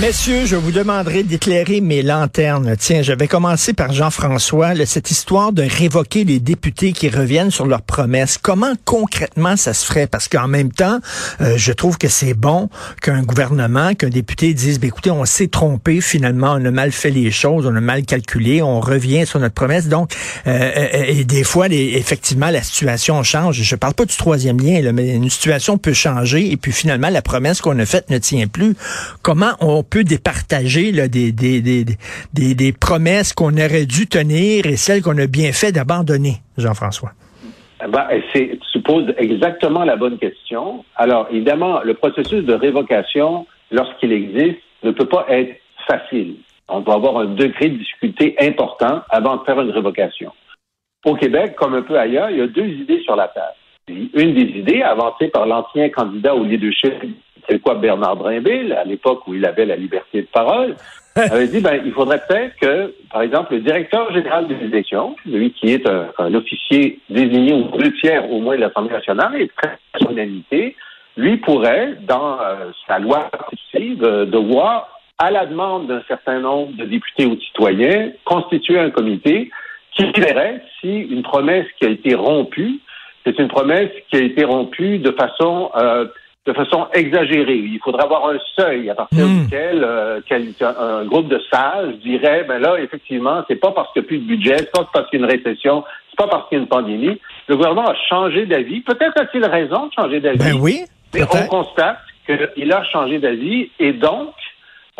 Messieurs, je vous demanderai d'éclairer mes lanternes. Tiens, j'avais commencé par Jean-François, cette histoire de révoquer les députés qui reviennent sur leurs promesses. Comment concrètement ça se ferait? Parce qu'en même temps, euh, je trouve que c'est bon qu'un gouvernement, qu'un député dise, ben, écoutez, on s'est trompé, finalement, on a mal fait les choses, on a mal calculé, on revient sur notre promesse. Donc, euh, euh des fois, effectivement, la situation change. Je parle pas du troisième lien, là, mais une situation peut changer et puis finalement, la promesse qu'on a faite ne tient plus. Comment on on peut départager des, promesses qu'on aurait dû tenir et celles qu'on a bien fait d'abandonner, Jean-François? Eh ben, tu poses exactement la bonne question. Alors, évidemment, le processus de révocation, lorsqu'il existe, ne peut pas être facile. On doit avoir un degré de difficulté important avant de faire une révocation. Au Québec, comme un peu ailleurs, il y a deux idées sur la table. Une des idées avancées par l'ancien candidat au leadership c'est quoi Bernard Drinville, à l'époque où il avait la liberté de parole, avait dit ben, il faudrait peut-être que, par exemple, le directeur général des élections, lui qui est un, officier désigné au deux tiers au moins de l'Assemblée nationale et très personnalité, lui pourrait, dans euh, sa loi constitutive, euh, devoir, à la demande d'un certain nombre de députés ou de citoyens, constituer un comité qui verrait si une promesse qui a été rompue, c'est une promesse qui a été rompue de façon euh, de façon exagérée. Il faudrait avoir un seuil à partir hmm. duquel euh, un groupe de sages dirait ben là, effectivement, c'est pas parce qu'il n'y a plus de budget, c'est pas parce qu'il y a une récession, c'est pas parce qu'il y a une pandémie. Le gouvernement a changé d'avis. Peut-être a-t-il raison de changer d'avis. Ben oui. Mais on constate qu'il a changé d'avis et donc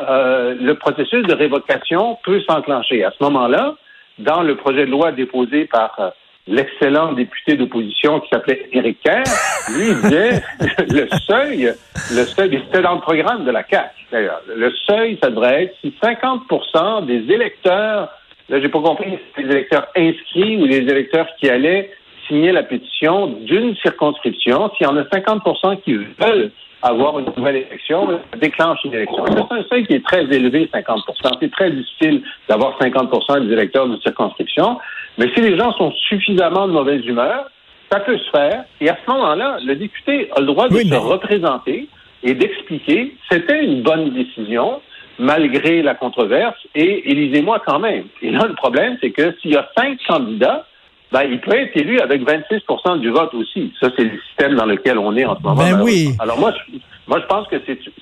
euh, le processus de révocation peut s'enclencher. À ce moment-là, dans le projet de loi déposé par euh, l'excellent député d'opposition qui s'appelait Éric Kerr, lui disait le seuil, le seuil, c'était dans le programme de la CAC d'ailleurs. Le seuil, ça devrait être si 50 des électeurs, là j'ai pas compris si c'est des électeurs inscrits ou des électeurs qui allaient signer la pétition d'une circonscription, s'il y en a 50% qui veulent avoir une nouvelle élection, ça déclenche une élection. C'est un seuil qui est très élevé, 50% C'est très difficile d'avoir 50% des électeurs de circonscription. Mais si les gens sont suffisamment de mauvaise humeur, ça peut se faire. Et à ce moment-là, le député a le droit de se représenter et d'expliquer c'était une bonne décision malgré la controverse et élisez-moi quand même. Et là, le problème, c'est que s'il y a cinq candidats, ben, il peut être élu avec 26% du vote aussi. Ça, c'est le système dans lequel on est en ce moment. Ben oui. Alors moi, je, moi, je pense que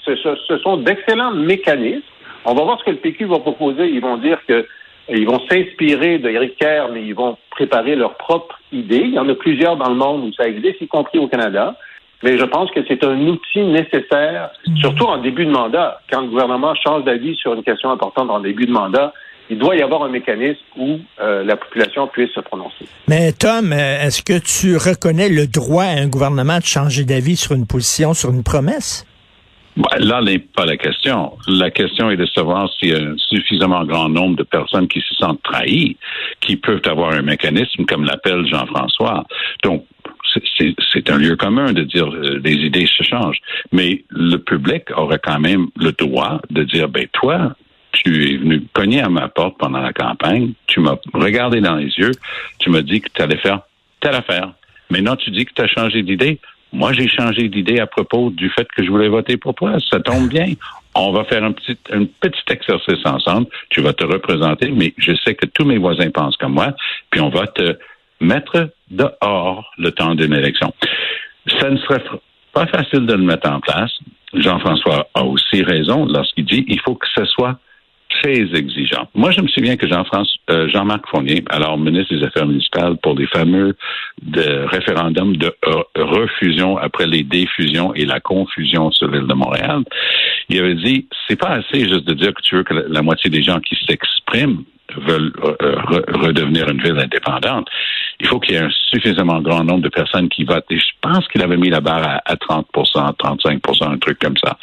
ce sont d'excellents mécanismes. On va voir ce que le PQ va proposer. Ils vont dire que ils vont s'inspirer de Eric Kerr, mais ils vont préparer leur propre idée. Il y en a plusieurs dans le monde où ça existe, y compris au Canada. Mais je pense que c'est un outil nécessaire, hmm. surtout en début de mandat. Quand le gouvernement change d'avis sur une question importante en début de mandat, il doit y avoir un mécanisme où euh, la population puisse se prononcer. Mais Tom, euh, est-ce que tu reconnais le droit à un gouvernement de changer d'avis sur une position, sur une promesse? Là n'est pas la question. La question est de savoir s'il y a un suffisamment grand nombre de personnes qui se sentent trahies, qui peuvent avoir un mécanisme, comme l'appelle Jean-François. Donc, c'est un lieu commun de dire euh, les idées se changent. Mais le public aurait quand même le droit de dire, ben toi, tu es venu cogner à ma porte pendant la campagne, tu m'as regardé dans les yeux, tu m'as dit que tu allais faire telle affaire. Maintenant, tu dis que tu as changé d'idée. Moi, j'ai changé d'idée à propos du fait que je voulais voter pour toi. Ça tombe bien. On va faire un petit, un petit exercice ensemble. Tu vas te représenter, mais je sais que tous mes voisins pensent comme moi, puis on va te mettre dehors le temps d'une élection. Ça ne serait pas facile de le mettre en place. Jean-François a aussi raison lorsqu'il dit il faut que ce soit très exigeant. Moi, je me souviens que Jean-François, euh, Jean-Marc Fournier, alors ministre des Affaires municipales pour les fameux référendums de euh, refusion après les défusions et la confusion sur l'île de Montréal, il avait dit c'est pas assez juste de dire que tu veux que la moitié des gens qui s'expriment veulent euh, redevenir une ville indépendante, il faut qu'il y ait un suffisamment grand nombre de personnes qui votent. Et je pense qu'il avait mis la barre à, 30 35 un truc comme ça.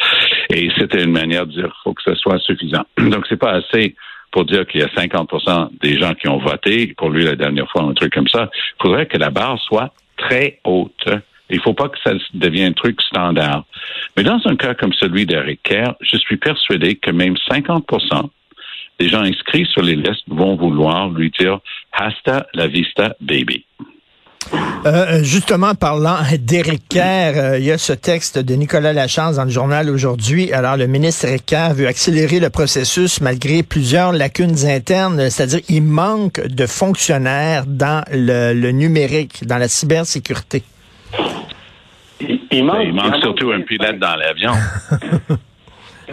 Et c'était une manière de dire faut que ce soit suffisant. Donc, c'est pas assez pour dire qu'il y a 50% des gens qui ont voté pour lui la dernière fois, un truc comme ça. Il faudrait que la barre soit très haute. Il faut pas que ça devienne un truc standard. Mais dans un cas comme celui d'Eric Kerr, je suis persuadé que même 50 les gens inscrits sur les listes vont vouloir lui dire hasta la vista, baby. Euh, justement, parlant d'Éric Kerr, euh, il y a ce texte de Nicolas Lachance dans le journal aujourd'hui. Alors, le ministre Éric Kerr veut accélérer le processus malgré plusieurs lacunes internes, c'est-à-dire il manque de fonctionnaires dans le, numérique, dans la cybersécurité. Il, manque, il manque surtout un pilote dans l'avion.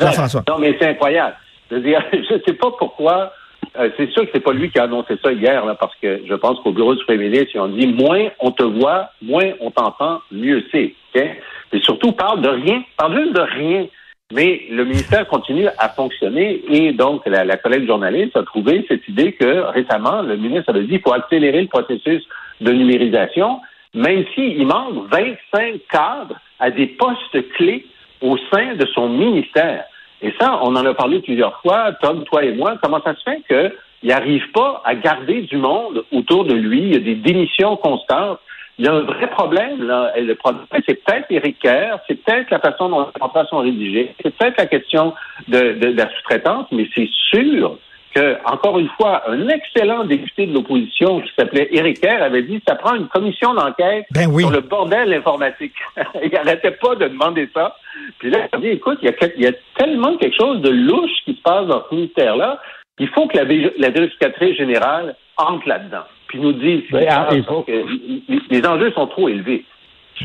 Jean-François. Non, mais c'est incroyable. Je veux dire, je sais pas pourquoi euh, c'est sûr que c'est pas lui qui a annoncé ça hier, là, parce que je pense qu'au bureau du Premier ministre, ils ont dit moins on te voit, moins on t'entend, mieux c'est. Et surtout, parle de rien, parle juste de rien. Mais le ministère continue à fonctionner et donc la, la collègue journaliste a trouvé cette idée que récemment, le ministre avait dit qu'il faut accélérer le processus de numérisation, même s'il manque 25 cadres à des postes clés au sein de son ministère. Et ça, on en a parlé plusieurs fois, Tom, toi et moi. Comment ça se fait qu'il n'arrive pas à garder du monde autour de lui? Il y a des démissions constantes. Il y a un vrai problème, là. Le problème, c'est peut-être Éric Kerr, c'est peut-être la façon dont les contrats sont rédigés, c'est peut-être la question de, de la sous-traitance, mais c'est sûr que, encore une fois, un excellent député de l'opposition qui s'appelait Éric Kerr avait dit ça prend une commission d'enquête ben sur le bordel informatique. il n'arrêtait pas de demander ça. Puis là, il a dit écoute, il y, a, tellement quelque chose de louche qui se passe dans ce ministère-là, il faut que la, la vérificatrice générale entre là-dedans. Puis nous dise ben, ah, que les enjeux sont trop élevés.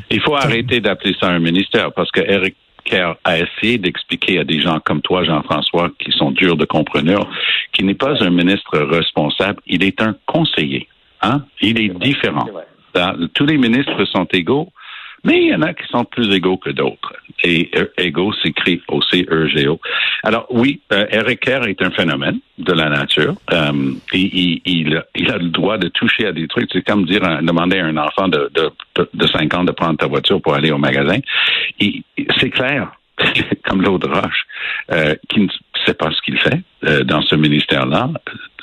Il faut arrêter d'appeler ça un ministère parce que Eric Kerr a essayé d'expliquer à des gens comme toi, Jean-François, qui sont durs de compreneur, qu'il n'est pas un ministre responsable, il est un conseiller. Hein? Il est différent. Tous les ministres sont égaux, mais il y en a qui sont plus égaux que d'autres. Et euh, égaux s'écrit O-C-E-G-O. Alors oui, euh, Eric Kerr est un phénomène de la nature. Euh, il, il, a le droit de toucher à des trucs. C'est comme dire, demander à un enfant de, de, de 5 ans de prendre ta voiture pour aller au magasin. C'est clair, comme l'eau de roche, euh, qui ne sait pas ce qu'il fait euh, dans ce ministère-là.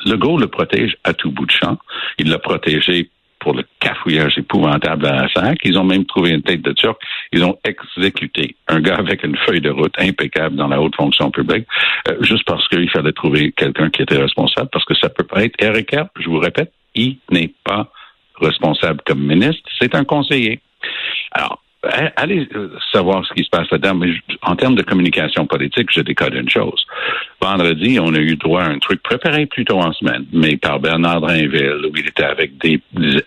Le Legault le protège à tout bout de champ. Il l'a protégé pour le cafouillage épouvantable à la SAC. Ils ont même trouvé une tête de turc. Ils ont exécuté un gars avec une feuille de route impeccable dans la haute fonction publique, euh, juste parce qu'il fallait trouver quelqu'un qui était responsable, parce que ça peut pas être Eric je vous répète, il n'est pas responsable comme ministre, c'est un conseiller. Alors, allez euh, savoir ce qui se passe là-dedans. Mais en termes de communication politique, je décode une chose. Vendredi, on a eu droit à un truc préparé plutôt en semaine, mais par Bernard Drinville, où il était avec des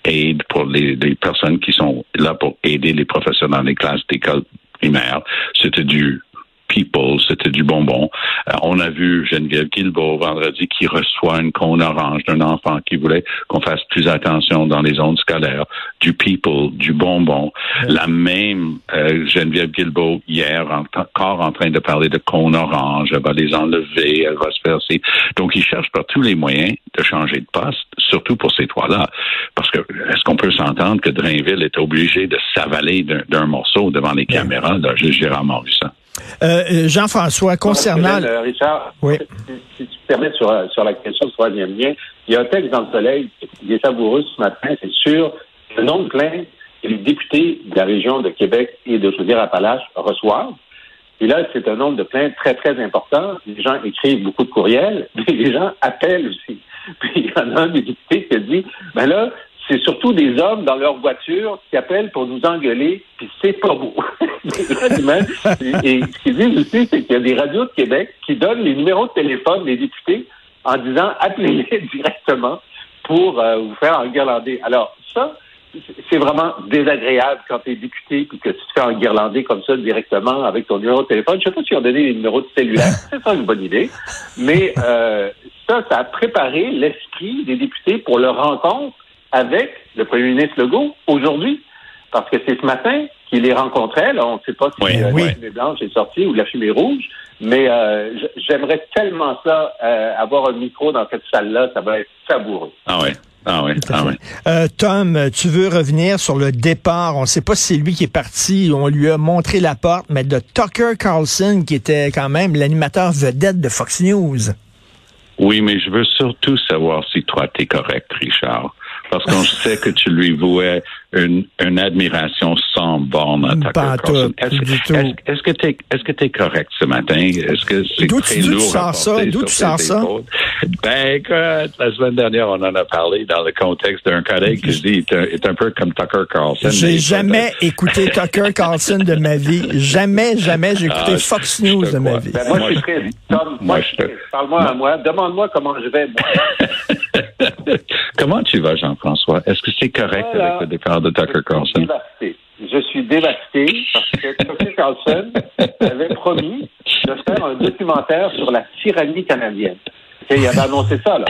aides pour les, les personnes qui sont là pour aider les professeurs dans les classes d'école primaire. C'était du People, c'était du bonbon. Euh, on a vu Geneviève Guilbeault vendredi qui reçoit une cône orange d'un enfant qui voulait qu'on fasse plus attention dans les zones scolaires. Du People, du bonbon. La même euh, Geneviève Guilbeault hier encore en train de parler de cône orange. Elle va les enlever, elle va se faire ci. Donc, il cherche par tous les moyens de changer de poste, surtout pour ces trois-là. Parce que est-ce qu'on peut s'entendre que Drainville est obligé de s'avaler d'un morceau devant les caméras? J'ai rarement vu ça. Euh, euh, Jean-François, concernant... Euh, Richard, oui. si, tu permets sur, sur la question du troisième lien, il y a un texte dans le Soleil qui est savoureux ce matin, c'est sur le nombre de plaintes que les députés de la région de Québec et de Chaudière-Appalaches reçoivent. Et là, c'est un nombre de plaintes très, très important. Les gens écrivent beaucoup de courriels, mais les gens appellent aussi. Puis il y en a un des députés qui a dit, ben là, c'est surtout des hommes dans leur voiture qui appellent pour nous engueuler, puis c'est pas beau. et ce qu'ils disent aussi, c'est qu'il y a des radios de Québec qui donnent les numéros de téléphone des députés en disant appelez-les directement pour euh, vous faire enguirlander. Alors, ça, c'est vraiment désagréable quand tu es député puis que tu te fais enguirlander comme ça directement avec ton numéro de téléphone. Je sais pas si ont donné les numéros de cellulaire. C'est ça une bonne idée. Mais euh, ça, ça a préparé l'esprit des députés pour leur rencontre avec le premier ministre Legault aujourd'hui. Parce que c'est ce matin qu'il les rencontrait. Là, on ne sait pas si euh, la fumée blanche est sortie ou la fumée rouge. Mais euh, j'aimerais tellement ça, euh, avoir un micro dans cette salle-là. Ça va être savoureux. Ah ouais. Ah oui, ah oui. Euh, Tom, tu veux revenir sur le départ? On ne sait pas si c'est lui qui est parti. On lui a montré la porte, mais de Tucker Carlson, qui était quand même l'animateur vedette de Fox News. Oui, mais je veux surtout savoir si toi, tu es correct, Richard parce qu'on sait que tu lui vouais une, une admiration sans borne à Tucker Pas Carlson. tout, Est-ce est-ce que que t'es correct ce matin? Est-ce que c'est D'où très tu- tu lourd à sors ça? D'où tu sors ça? Ben écoute, la semaine dernière, on en a parlé dans le contexte d'un collègue qui se dit est un, est un peu comme Tucker Carlson. J'ai mais- jamais écouté Tucker Carlson de ma vie. Jamais, jamais j'ai écouté Ah, Fox News de ma vie. Ben, moi, Moi, je suis. Tom, moi, je. Parle-moi à moi. Demande-moi comment je vais, moi. Comment tu vas, Jean-François? Est-ce que c'est correct Voilà. avec le départ de Tucker Je suis Carlson? dévasté. Je suis dévasté parce que Tucker Carlson avait promis de faire un documentaire sur la tyrannie canadienne. Il avait annoncé ça, là.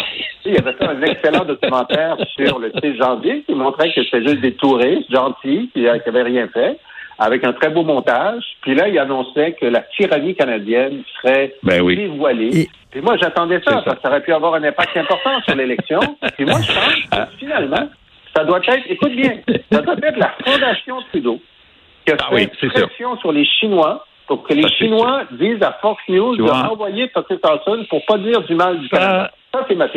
Il avait fait un excellent documentaire sur le 6 janvier qui montrait que c'était juste des touristes gentils qui n'avaient rien fait, avec un très beau montage. Puis là, il annonçait que la tyrannie canadienne serait Ben oui. dévoilée. Et- Puis moi, j'attendais ça, ça. parce que ça aurait pu avoir un impact important sur l'élection. Puis moi, je pense Ah. que finalement, ça doit être, écoute bien, ça doit être la Fondation Trudeau qui a Ah fait oui, c'est sûr. pression sur les Chinois pour que les Ça, Chinois disent à Fox News de renvoyer Tucker Carlson pour pas dire du mal du Canada.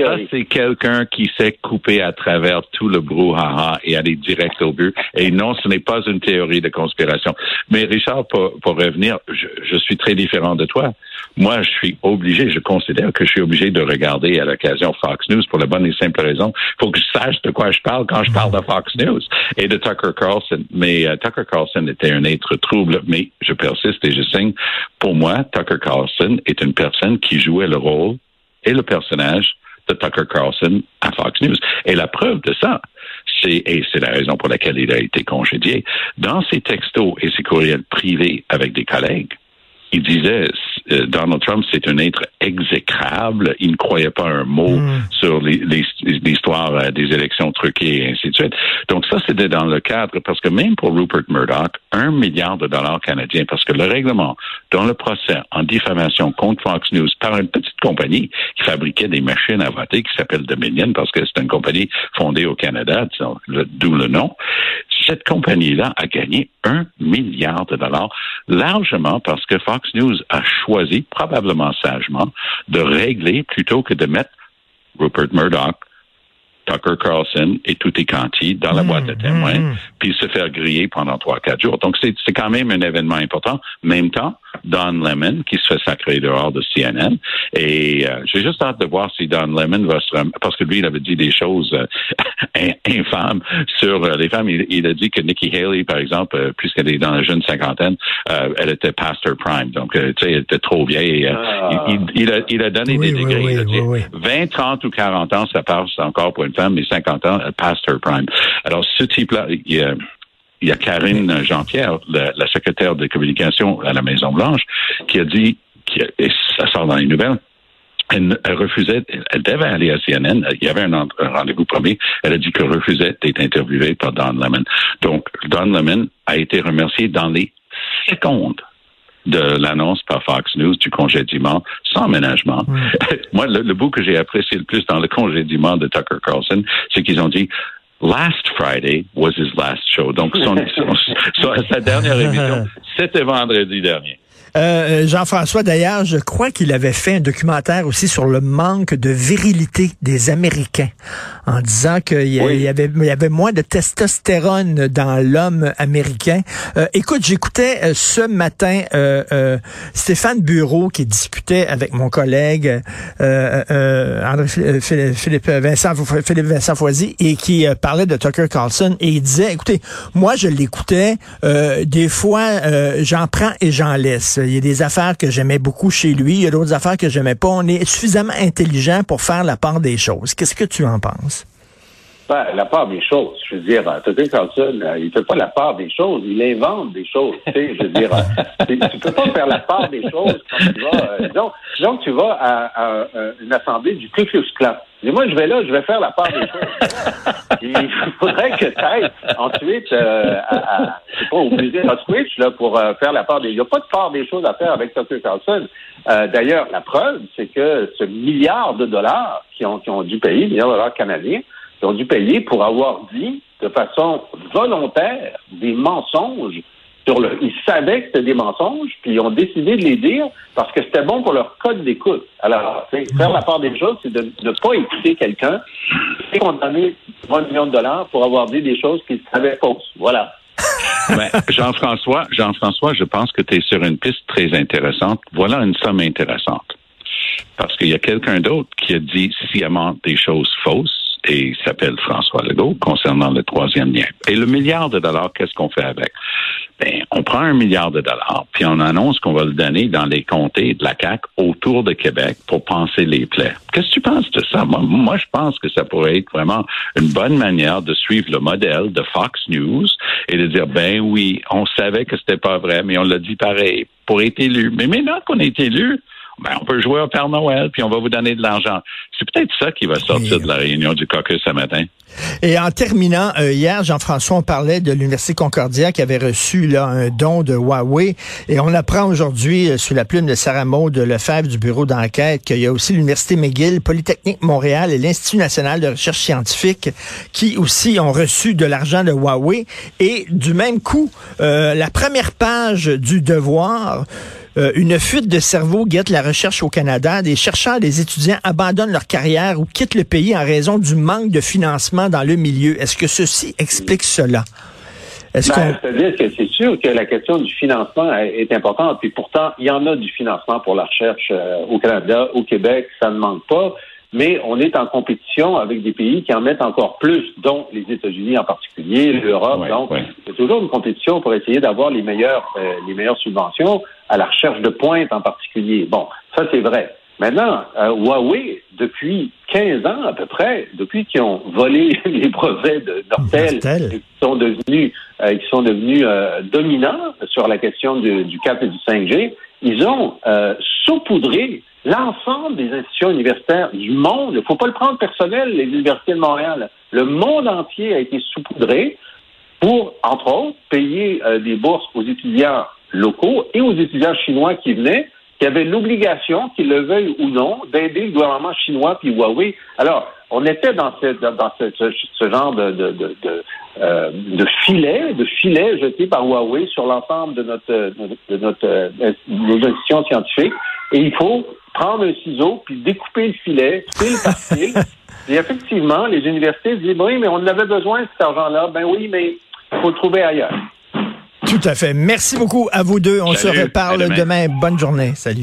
Ça, c'est quelqu'un qui sait couper à travers tout le brouhaha et aller direct au but. Et non, ce n'est pas une théorie de conspiration. Mais Richard, pour, pour revenir, je, je suis très différent de toi. Moi, je suis obligé, je considère que je suis obligé de regarder à l'occasion Fox News pour la bonne et simple raison. Il faut que je sache de quoi je parle quand je parle de Fox News et de Tucker Carlson. Mais euh, Tucker Carlson était un être trouble, mais je persiste et je signe. Pour moi, Tucker Carlson est une personne qui jouait le rôle et le personnage de Tucker Carlson à Fox News. Et la preuve de ça, c'est, et c'est la raison pour laquelle il a été congédié, dans ses textos et ses courriels privés avec des collègues, il disait Donald Trump, c'est un être exécrable. Il ne croyait pas un mot Mm. sur les- les- l'histoire euh, des élections truquées et ainsi de suite. Donc ça, c'était dans le cadre, parce que même pour Rupert Murdoch, un milliard de dollars canadiens, parce que le règlement dans le procès en diffamation contre Fox News par une petite compagnie qui fabriquait des machines à voter qui s'appelle Dominion, parce que c'est une compagnie fondée au Canada, d'où le nom. Cette compagnie-là a gagné un milliard de dollars, largement parce que Fox News a choisi, probablement sagement, de régler plutôt que de mettre Rupert Murdoch, Tucker Carlson et Tutti Conti dans la Mm, boîte de témoins, mm, mm. puis se faire griller pendant trois, quatre jours. Donc, c'est c'est quand même un événement important. Même temps, Don Lemon, qui se fait sacrer dehors de CNN. Et euh, j'ai juste hâte de voir si Don Lemon va se rem- Parce que lui, il avait dit des choses euh, in- infâmes sur euh, les femmes. Il, il a dit que Nikki Haley, par exemple, euh, puisqu'elle est dans la jeune cinquantaine, euh, elle était past her prime. Donc, euh, tu sais, elle était trop vieille. Et, il, il- a, il a donné Oui, des oui, degrés. oui, il a dit oui, oui. 20, 30 ou 40 ans, ça passe encore pour une mais 50 ans, passe her prime. Alors, ce type-là, il y a, il y a Karine Jean-Pierre, la, secrétaire de communication à la Maison-Blanche, qui a dit, et ça sort dans les nouvelles, elle, refusait, elle devait aller à CNN. Il y avait un, un rendez-vous premier. Elle a dit qu'elle refusait d'être interviewée par Don Lemon. Donc, Don Lemon a été remercié dans les secondes de l'annonce par Fox News du congédiement sans ménagement. Moi, le, le bout que j'ai apprécié le plus dans le congédiement de Tucker Carlson, c'est qu'ils ont dit Last Friday was his last show. Donc, son, son- son- sa dernière émission, c'était vendredi dernier. Euh, Jean-François, d'ailleurs, je crois qu'il avait fait un documentaire aussi sur le manque de virilité des Américains, en disant qu'il y, Oui. avait, il y avait moins de testostérone dans l'homme américain. Euh, écoute, j'écoutais euh, ce matin euh, euh, Stéphane Bureau qui discutait avec mon collègue euh, euh, André Phil- Phil- Philippe Vincent, Philippe Vincent Foisy et qui euh, parlait de Tucker Carlson et il disait, écoutez, moi je l'écoutais, euh, des fois euh, j'en prends et j'en laisse. Il y a des affaires que j'aimais beaucoup chez lui, il y a d'autres affaires que j'aimais pas. On est suffisamment intelligent pour faire la part des choses. Qu'est-ce que tu en penses? Ben, la part des choses. Je veux dire, euh, Tucker Carlson, euh, il fait pas la part des choses, il invente des choses. Tu sais, je veux dire, euh, tu peux pas faire la part des choses quand tu vas, euh, tu vas à, à, une assemblée du Ku Klux Klan. Et moi, je vais là, je vais faire la part des choses. Il faudrait que tu ailles ensuite euh, à, à, pas, au musée Auschwitz là, pour euh, faire la part des... Il n'y a pas de part des choses à faire avec Tucker Carlson. Euh, D'ailleurs, la preuve, c'est que ce milliard de dollars qui ont, qui ont dû payer, milliard de dollars canadiens, qui ont dû payer pour avoir dit de façon volontaire des mensonges. Ils savaient que c'était des mensonges, puis ils ont décidé de les dire parce que c'était bon pour leur code d'écoute. Alors, faire la part des choses, c'est de ne pas écouter quelqu'un et condamner 1 million de dollars pour avoir dit des choses qu'ils savaient fausses. Voilà. Ben, Jean-François, Jean-François, je pense que tu es sur une piste très intéressante. Voilà une somme intéressante. Parce qu'il y a quelqu'un d'autre qui a dit sciemment des choses fausses et il s'appelle François Legault concernant le troisième lien. Et le milliard de dollars, qu'est-ce qu'on fait avec? Ben, on prend un milliard de dollars, puis on annonce qu'on va le donner dans les comtés de la CAC autour de Québec pour penser les plaies. Qu'est-ce que tu penses de ça? Moi, moi, je pense que ça pourrait être vraiment une bonne manière de suivre le modèle de Fox News et de dire, ben oui, on savait que c'était pas vrai, mais on l'a dit pareil pour être élu. Mais maintenant qu'on est élu, ben, on peut jouer au Père Noël, puis on va vous donner de l'argent. C'est peut-être ça qui va sortir de la réunion du caucus ce matin. Et en terminant, euh, hier, Jean-François, on parlait de l'Université Concordia qui avait reçu là, un don de Huawei. Et on apprend aujourd'hui, euh, sous la plume de Sarah Maud Lefebvre du bureau d'enquête, qu'il y a aussi l'Université McGill, Polytechnique Montréal et l'Institut national de recherche scientifique qui aussi ont reçu de l'argent de Huawei. Et du même coup, euh, la première page du devoir euh, une fuite de cerveau guette la recherche au Canada. Des chercheurs, des étudiants abandonnent leur carrière ou quittent le pays en raison du manque de financement dans le milieu. Est-ce que ceci explique cela? Est-ce ben, C'est-à-dire que c'est sûr que la question du financement est importante. Puis pourtant, il y en a du financement pour la recherche euh, au Canada, au Québec, ça ne manque pas mais on est en compétition avec des pays qui en mettent encore plus, dont les États-Unis en particulier, l'Europe. donc, c'est toujours une compétition pour essayer d'avoir les meilleures, euh, les meilleures subventions à la recherche de pointe en particulier. Bon, ça c'est vrai. Maintenant, euh, Huawei, depuis 15 ans à peu près, depuis qu'ils ont volé les brevets de Nortel, qui sont devenus, euh, qui sont devenus dominants sur la question du, du 4 et du 5G, ils ont saupoudré l'ensemble des institutions universitaires du monde, il ne faut pas le prendre personnel, les universités de Montréal, le monde entier a été saupoudré pour, entre autres, payer euh, des bourses aux étudiants locaux et aux étudiants chinois qui venaient, qui avaient l'obligation, qu'ils le veuillent ou non, d'aider le gouvernement chinois puis Huawei. Alors, on était dans, dans ce, genre de, de, de, de, euh, de filet, de filet jeté par Huawei sur l'ensemble de notre, de notre, euh, nos institutions scientifiques. Et il faut prendre un ciseau puis découper le filet, fil par fil. Et effectivement, les universités disent oui, mais on avait besoin de cet argent-là. Ben oui, mais il faut le trouver ailleurs. Tout à fait. Merci beaucoup à vous deux. On se reparle demain. Bonne journée. Salut.